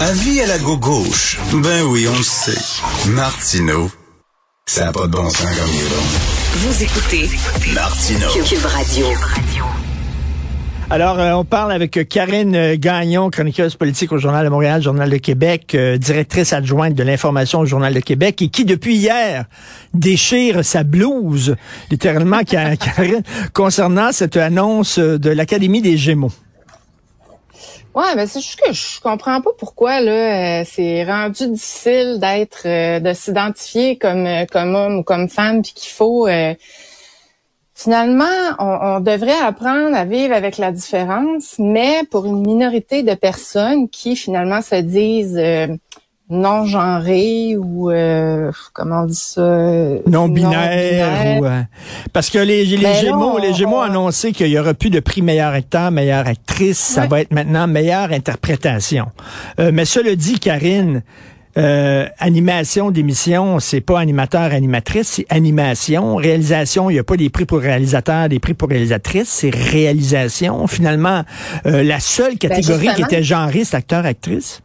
Avis à la gauche. Ben oui, on le sait. Martineau, ça n'a pas de bon sens comme il est bon. Vous écoutez Martineau. Cube Radio. Alors, euh, on parle avec Karine Gagnon, chroniqueuse politique au Journal de Montréal, Journal de Québec, euh, directrice adjointe de l'information au Journal de Québec, et qui, depuis hier, déchire sa blouse, littéralement, Karine, concernant cette annonce de l'Académie des Gémeaux. Ouais, mais c'est juste que je comprends pas pourquoi là c'est rendu difficile d'être de s'identifier comme comme homme ou comme femme puis qu'il faut Finalement, on, devrait apprendre à vivre avec la différence, mais pour une minorité de personnes qui finalement se disent euh, non genrées ou euh, comment on dit ça non binaire, euh, parce que les, les ben Gémeaux les Gémeaux ont annoncé qu'il y aura plus de prix meilleur acteur meilleure actrice ça va être maintenant meilleure interprétation mais cela dit Karine euh, animation d'émission, c'est pas animateur, animatrice, c'est animation. Réalisation, il n'y a pas des prix pour réalisateur, des prix pour réalisatrice, c'est réalisation. Finalement, euh, la seule ben, catégorie qui était genrée, c'est acteur, actrice?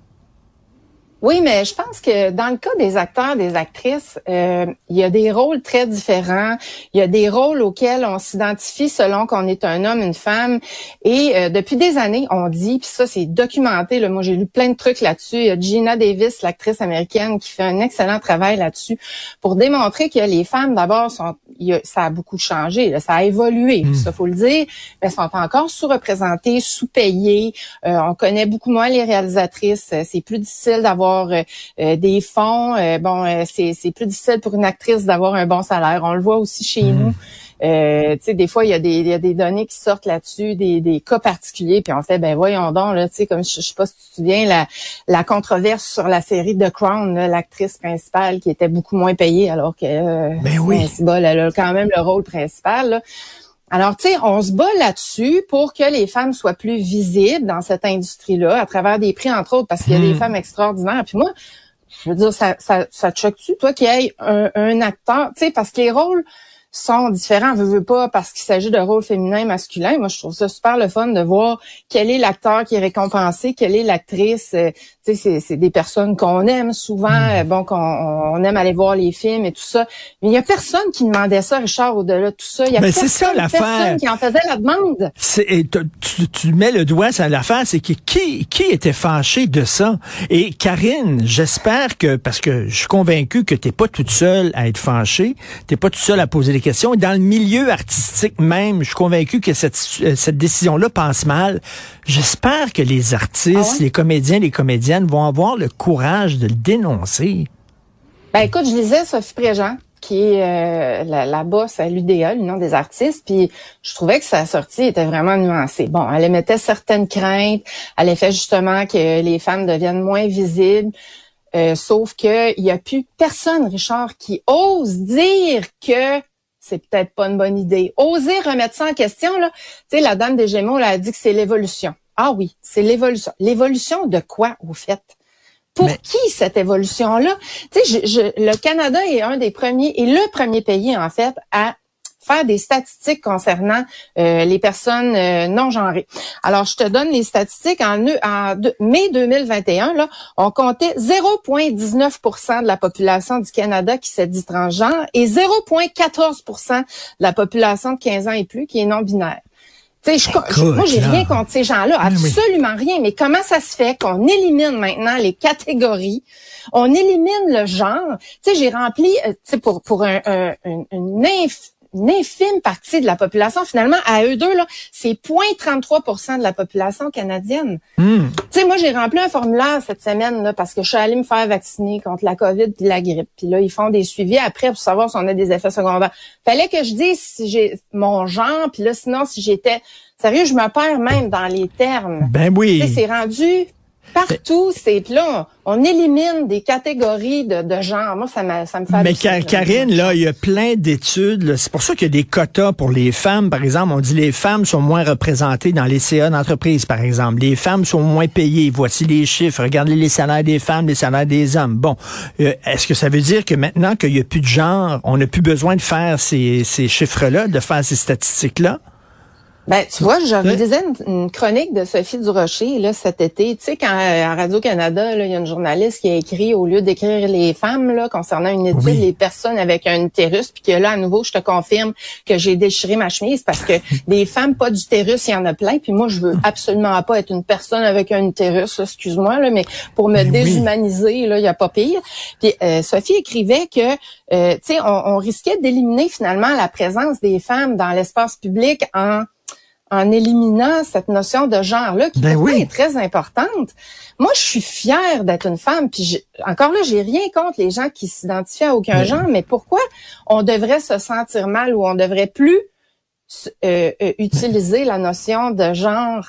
Oui, mais je pense que dans le cas des acteurs, des actrices, euh, il y a des rôles très différents. Il y a des rôles auxquels on s'identifie selon qu'on est un homme, une femme. Et euh, depuis des années, on dit, puis ça c'est documenté. Là, moi, j'ai lu plein de trucs là-dessus. Il y a Gina Davis, l'actrice américaine, qui fait un excellent travail là-dessus pour démontrer que les femmes, d'abord, sont, ça a beaucoup changé, ça a évolué. Hmm. Ça faut le dire. Elles sont encore sous-représentées, sous-payées. Euh, on connaît beaucoup moins les réalisatrices. C'est plus difficile d'avoir euh, euh, des fonds. Euh, bon, c'est plus difficile pour une actrice d'avoir un bon salaire. On le voit aussi chez hmm. nous. Euh, tu sais, des fois, il y, a des, y a des données qui sortent là-dessus, des, des cas particuliers, puis on fait, ben voyons donc, là, tu sais, comme je, je sais pas si tu te souviens, la, la controverse sur la série The Crown, l'actrice principale qui était beaucoup moins payée, alors que ben oui. elle a quand même le rôle principal. Là. Alors, tu sais, on se bat là-dessus pour que les femmes soient plus visibles dans cette industrie-là, à travers des prix, entre autres, parce qu'il y a des hmm. femmes extraordinaires. Puis moi, je veux dire, ça, ça, ça te choque-tu, toi, qu'il y ait un, un acteur, tu sais, parce que les rôles sont différents, veux, veux pas, parce qu'il s'agit de rôles féminins et masculins. Moi, je trouve ça super le fun de voir quel est l'acteur qui est récompensé, quelle est l'actrice. Euh, tu sais, c'est des personnes qu'on aime souvent, hmm. euh, bon, qu'on on aime aller voir les films et tout ça. Mais il y a personne qui demandait ça, Richard, au-delà de tout ça. Il y a personne, ça, personne qui en faisait la demande. Tu, tu, mets le doigt sur l'affaire, c'est que qui, qui était fâché de ça? Et Karine, j'espère que, parce que je suis convaincu que t'es pas toute seule à être fâchée, t'es pas toute seule à poser des questions. Et dans le milieu artistique même, je suis convaincu que cette, euh, cette décision-là passe mal. J'espère que les artistes, ah les comédiens, les comédiennes vont avoir le courage de le dénoncer. Ben écoute, je lisais Sophie Préjean, qui est euh, la, la, boss à l'UDA, l'Union des artistes, puis je trouvais que sa sortie était vraiment nuancée. Bon, elle émettait certaines craintes, elle fait justement que les femmes deviennent moins visibles. Euh, sauf qu'il n'y a plus personne, Richard, qui ose dire que c'est peut-être pas une bonne idée. Oser remettre ça en question, là. Tu sais, la dame des Gémeaux, là, a dit que c'est l'évolution. Ah oui, c'est l'évolution. L'évolution de quoi, au fait? Pour qui cette évolution-là? Tu sais, le Canada est un des premiers, et le premier pays, en fait, à faire des statistiques concernant euh, les personnes euh, non genrées. Alors, je te donne les statistiques. En, en mai 2021, là, on comptait 0,19% de la population du Canada qui s'est dit transgenre et 0,14% de la population de 15 ans et plus qui est non-binaire. Je, moi, j'ai rien contre ces gens-là, absolument rien. Mais comment ça se fait qu'on élimine maintenant les catégories, on élimine le genre Tu sais, j'ai rempli, euh, tu sais, pour pour un, un, une, une infime partie de la population. Finalement, à eux deux, là, c'est 0,33 de la population canadienne. Hmm. Tu sais, moi, j'ai rempli un formulaire cette semaine là, parce que je suis allée me faire vacciner contre la COVID puis la grippe. Puis là, ils font des suivis après pour savoir si on a des effets secondaires. Fallait que je dise si j'ai mon genre, puis là, sinon, si j'étais... Sérieux, je me perds même dans les termes. Ben oui. C'est rendu Partout, c'est là, on, élimine des catégories de, de genre. Moi, ça ça me fait. Mais Karine, là, il y a plein d'études. C'est pour ça qu'il y a des quotas pour les femmes, par exemple. On dit les femmes sont moins représentées dans les CA d'entreprise, par exemple. Les femmes sont moins payées. Voici les chiffres. Regardez les salaires des femmes, les salaires des hommes. Bon, euh, est-ce que ça veut dire que maintenant qu'il n'y a plus de genre, on n'a plus besoin de faire ces, ces chiffres-là, de faire ces statistiques-là? Ben, tu vois, je lisais une, chronique de Sophie Durocher là, cet été. Tu sais, quand à Radio-Canada, il y a une journaliste qui a écrit, au lieu d'écrire les femmes là, concernant une étude, les personnes avec un utérus, puis que là, à nouveau, je te confirme que j'ai déchiré ma chemise parce que des femmes pas d'utérus, il y en a plein. Puis moi, je veux absolument pas être une personne avec un utérus, excuse-moi, là, mais pour me déshumaniser, là, il y a pas pire. Puis euh, Sophie écrivait que, euh, tu sais, on, on risquait d'éliminer finalement la présence des femmes dans l'espace public en en éliminant cette notion de genre-là qui ben est très importante. Moi, je suis fière d'être une femme. Puis encore là, j'ai rien contre les gens qui s'identifient à aucun genre, mais pourquoi on devrait se sentir mal ou on devrait plus euh, euh, utiliser la notion de genre?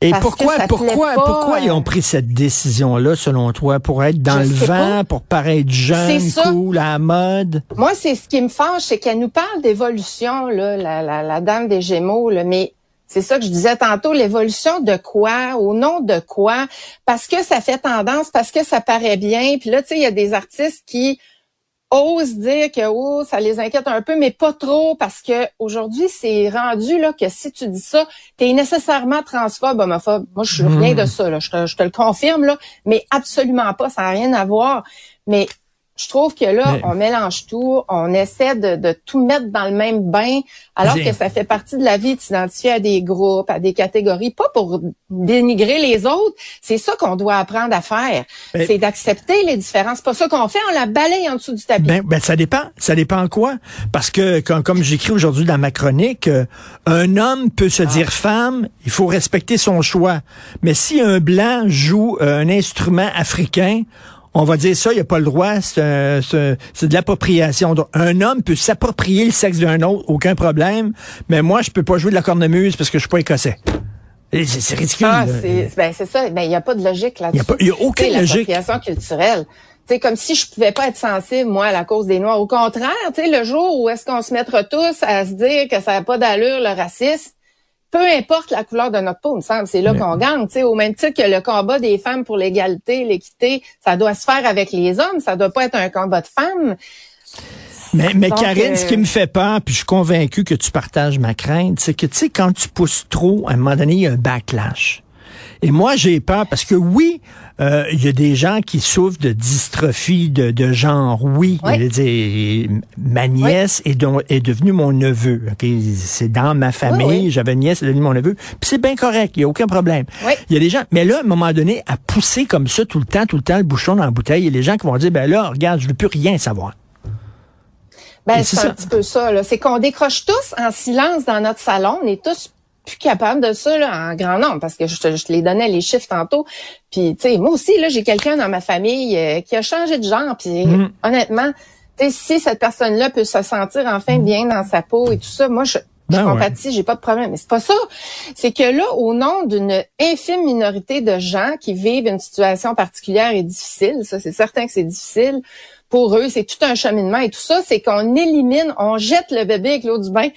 Et pourquoi, pourquoi, pourquoi ils ont pris cette décision-là, selon toi, pour être dans le vent, pour paraître jeune, cool, à la mode? Moi, c'est ce qui me fâche, c'est qu'elle nous parle d'évolution, là, la, la, la, dame des Gémeaux, là, mais c'est ça que je disais tantôt, l'évolution de quoi, au nom de quoi, parce que ça fait tendance, parce que ça paraît bien. Puis là, tu sais, il y a des artistes qui osent dire que oh, ça les inquiète un peu, mais pas trop, parce que aujourd'hui, c'est rendu là que si tu dis ça, tu es nécessairement transphobe, homophobe. Moi, je suis rien de hmm. ça, là, je, te, je te le confirme, là, mais absolument pas, ça n'a rien à voir. Mais je trouve que là, on mélange tout, on essaie de, de, tout mettre dans le même bain, alors que ça fait partie de la vie de s'identifier à des groupes, à des catégories, pas pour dénigrer les autres. C'est ça qu'on doit apprendre à faire. C'est d'accepter les différences. C'est pas ça qu'on fait, on la balaye en dessous du tapis. Ben, ben ça dépend. Ça dépend quoi? Parce que, comme, comme j'écris aujourd'hui dans ma chronique, euh, un homme peut se ah. dire femme, il faut respecter son choix. Mais si un blanc joue euh, un instrument africain, on va dire ça, il n'y a pas le droit, c'est de l'appropriation. Un homme peut s'approprier le sexe d'un autre, aucun problème, mais moi, je peux pas jouer de la cornemuse parce que je suis pas écossais. C'est ridicule. Ah, ben, c'est ça. Ben, il n'y a pas de logique là-dessus. Il n'y a, aucune logique. Culturelle. C'est comme si je pouvais pas être sensible, moi, à la cause des Noirs. Au contraire, le jour où est-ce qu'on se mettra tous à se dire que ça n'a pas d'allure, le racisme, peu importe la couleur de notre peau, il me semble, c'est là qu'on gagne. sais, au même titre que le combat des femmes pour l'égalité, l'équité, ça doit se faire avec les hommes, ça doit pas être un combat de femmes. Mais, mais Karine, ce qui euh, me fait peur, puis je suis convaincu que tu partages ma crainte, c'est que tu sais, quand tu pousses trop, à un moment donné, il y a un backlash. Et moi, j'ai peur parce que oui, euh, il y a des gens qui souffrent de dystrophie de, de genre. Oui, ma nièce est, est devenue mon neveu. C'est dans ma famille. J'avais une nièce, elle est devenue mon neveu. Puis c'est bien correct, il n'y a aucun problème. Il y a des gens, mais là, à un moment donné, à pousser comme ça tout le temps, tout le temps, le bouchon dans la bouteille, il y a des gens qui vont dire, ben là, regarde, je veux plus rien savoir. Ben, c'est un petit peu ça. C'est qu'on décroche tous en silence dans notre salon. On est tous plus capable de ça là, en grand nombre parce que je te, je les donnais les chiffres tantôt. Puis tu sais, moi aussi là, j'ai quelqu'un dans ma famille euh, qui a changé de genre. Puis mm. honnêtement, tu sais, si cette personne-là peut se sentir enfin bien dans sa peau et tout ça, moi je je ben compatis, j'ai pas de problème. Mais c'est pas ça. C'est que là, au nom d'une infime minorité de gens qui vivent une situation particulière et difficile, ça c'est certain que c'est difficile, pour eux, c'est tout un cheminement et tout ça, c'est qu'on élimine, on jette le bébé avec l'eau du bain.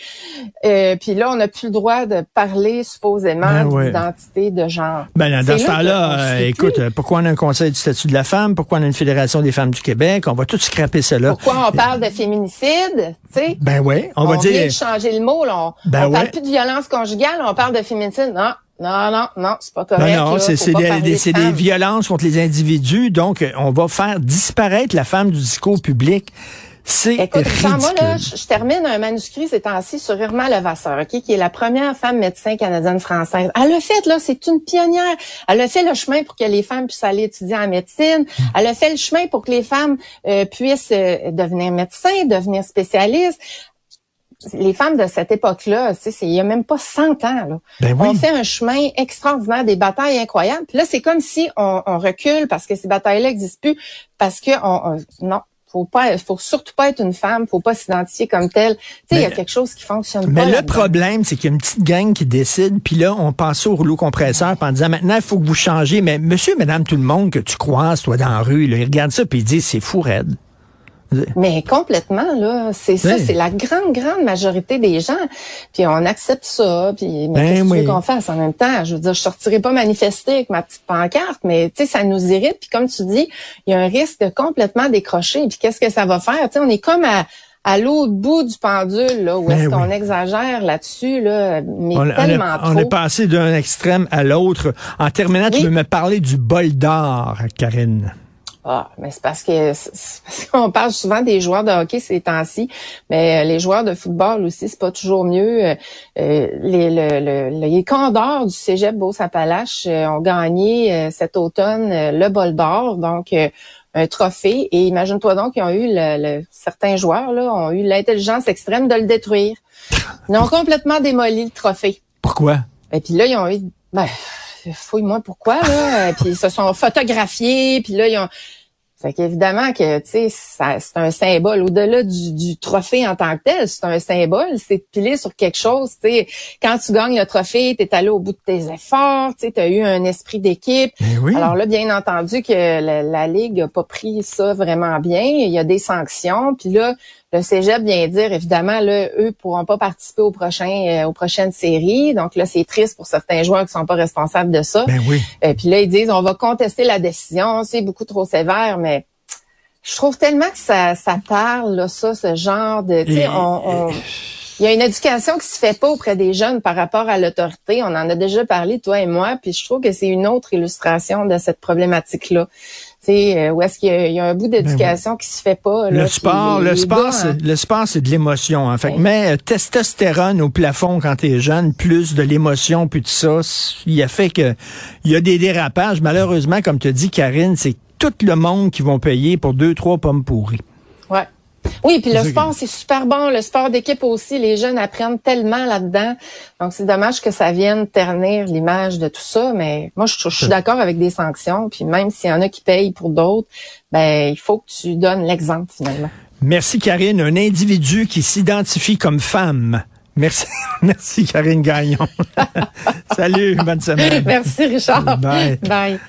Euh, puis là, on n'a plus le droit de parler supposément ben d'identité de genre. Ben, dans ce temps-là, euh, écoute, pourquoi on a un conseil du statut de la femme? Pourquoi on a une fédération des femmes du Québec? On va tout scraper cela. Pourquoi on parle de féminicide? sais? Ben oui, on, va dire. De changer le mot. Là. On, ben parle plus de violence conjugale, on parle de féminicide. Non, non, non, non, c'est pas correct. Non, non, c'est des, des, violences contre les individus. Donc, on va faire disparaître la femme du discours public. C'est Écoute, moi, là, je, termine un manuscrit ces temps-ci sur Irma Levasseur, OK, qui est la première femme médecin canadienne-française. Elle a fait, là, c'est une pionnière. Elle a fait le chemin pour que les femmes puissent aller étudier en médecine. Elle a fait le chemin pour que les femmes euh, puissent euh, devenir médecins, devenir spécialistes les femmes de cette époque-là, il y a même pas 100 ans. Là. Ben on fait un chemin extraordinaire, des batailles incroyables. Puis là, c'est comme si on, recule parce que ces batailles-là n'existent plus, parce que on, non, faut pas, faut surtout pas être une femme, faut pas s'identifier comme telle. Tu sais, il y a quelque chose qui fonctionne mais pas. Mais le problème, c'est qu'il y a une petite gang qui décide, puis là, on passe au rouleau compresseur, en disant maintenant, il faut que vous changez. Mais monsieur, madame, tout le monde que tu croises, toi, dans la rue, là, ils regardent ça, puis ils disent c'est fou raide. Mais complètement, là, c'est ça, c'est la grande, grande majorité des gens. Puis on accepte ça, puis mais ben qu'est-ce qu'on fasse en même temps? Je veux dire, je sortirai pas manifester avec ma petite pancarte, mais tu sais, ça nous irrite. Puis comme tu dis, il y a un risque de complètement décrocher. Puis qu'est-ce que ça va faire? Tu sais, on est comme à, à l'autre bout du pendule, là, où ben est-ce qu'on exagère là-dessus, là, mais tellement trop. On est passé d'un extrême à l'autre. En terminant, tu veux me parler du bol d'or, Karine. Ah, mais c'est parce que parce qu'on parle souvent des joueurs de hockey ces temps-ci, mais euh, les joueurs de football aussi, c'est pas toujours mieux. Euh, euh, les, le, les Condors du Cégep Beauce-Appalaches ont gagné cet automne le bol d'or, donc un trophée. Et imagine-toi donc qu'ils ont eu le, certains joueurs là ont eu l'intelligence extrême de le détruire. Ils ont complètement démoli le trophée. Pourquoi? Et puis là, ils ont eu ben, fouille-moi pourquoi, là? puis ils se sont photographiés, puis là, ils ont... Fait qu'évidemment que, tu sais, c'est un symbole. Au-delà du, trophée en tant que tel, c'est un symbole. C'est de piler sur quelque chose, tu sais. Quand tu gagnes le trophée, tu es allé au bout de tes efforts, tu sais, as eu un esprit d'équipe. Eh Alors là, bien entendu que la, la Ligue a pas pris ça vraiment bien. Il y a des sanctions. Puis là, le Cégep vient dire, évidemment, là, eux pourront pas participer au prochain, euh, aux prochaines séries. Donc là, c'est triste pour certains joueurs qui sont pas responsables de ça. Ben oui. Et euh, puis là, ils disent, on va contester la décision. C'est beaucoup trop sévère, mais je trouve tellement que ça, ça parle, là, ça, ce genre de... On, il y a une éducation qui se fait pas auprès des jeunes par rapport à l'autorité. On en a déjà parlé, toi et moi, puis je trouve que c'est une autre illustration de cette problématique-là. Euh, où est-ce qu'il y, a un bout ben d'éducation qui se fait pas. le sport, le, sport hein. le sport, c'est de l'émotion. En fait, mais euh, testostérone au plafond quand tu es jeune, plus de l'émotion, puis tout ça, il a fait que il y a des dérapages. Malheureusement, comme tu dis, Karine, c'est tout le monde qui vont payer pour deux, trois pommes pourries. Oui, puis le sport, c'est super bon. Le sport d'équipe aussi, les jeunes apprennent tellement là-dedans. Donc, c'est dommage que ça vienne ternir l'image de tout ça. Mais moi, je, suis d'accord avec des sanctions. Puis même s'il y en a qui payent pour d'autres, ben il faut que tu donnes l'exemple finalement. Merci, Karine. Un individu qui s'identifie comme femme. Merci, merci Karine Gagnon. Salut, bonne semaine. Merci Richard. Bye. Bye.